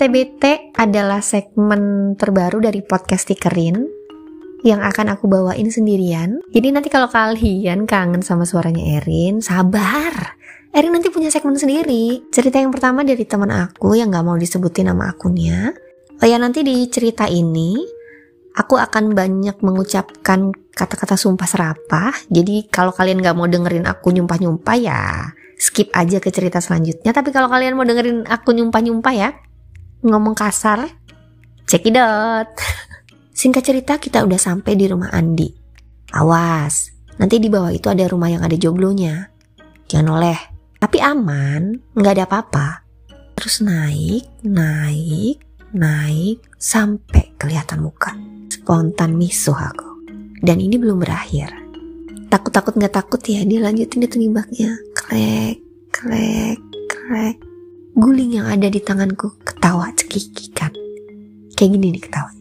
TBT adalah segmen terbaru dari podcast Tikerin yang akan aku bawain sendirian. Jadi nanti kalau kalian kangen sama suaranya Erin, sabar. Erin nanti punya segmen sendiri. Cerita yang pertama dari teman aku yang gak mau disebutin nama akunnya. Oh ya nanti di cerita ini aku akan banyak mengucapkan kata-kata sumpah serapah. Jadi kalau kalian gak mau dengerin aku nyumpah-nyumpah ya skip aja ke cerita selanjutnya. Tapi kalau kalian mau dengerin aku nyumpah-nyumpah ya, ngomong kasar, cekidot. Singkat cerita kita udah sampai di rumah Andi. Awas, nanti di bawah itu ada rumah yang ada joglonya. Jangan oleh, tapi aman, nggak ada apa-apa. Terus naik, naik, naik, sampai kelihatan muka. Spontan misuh aku. Dan ini belum berakhir. Takut-takut nggak takut ya, dia lanjutin itu nibaknya. Krek, krek, krek guling yang ada di tanganku ketawa cekikikan. Kayak gini nih ketawa.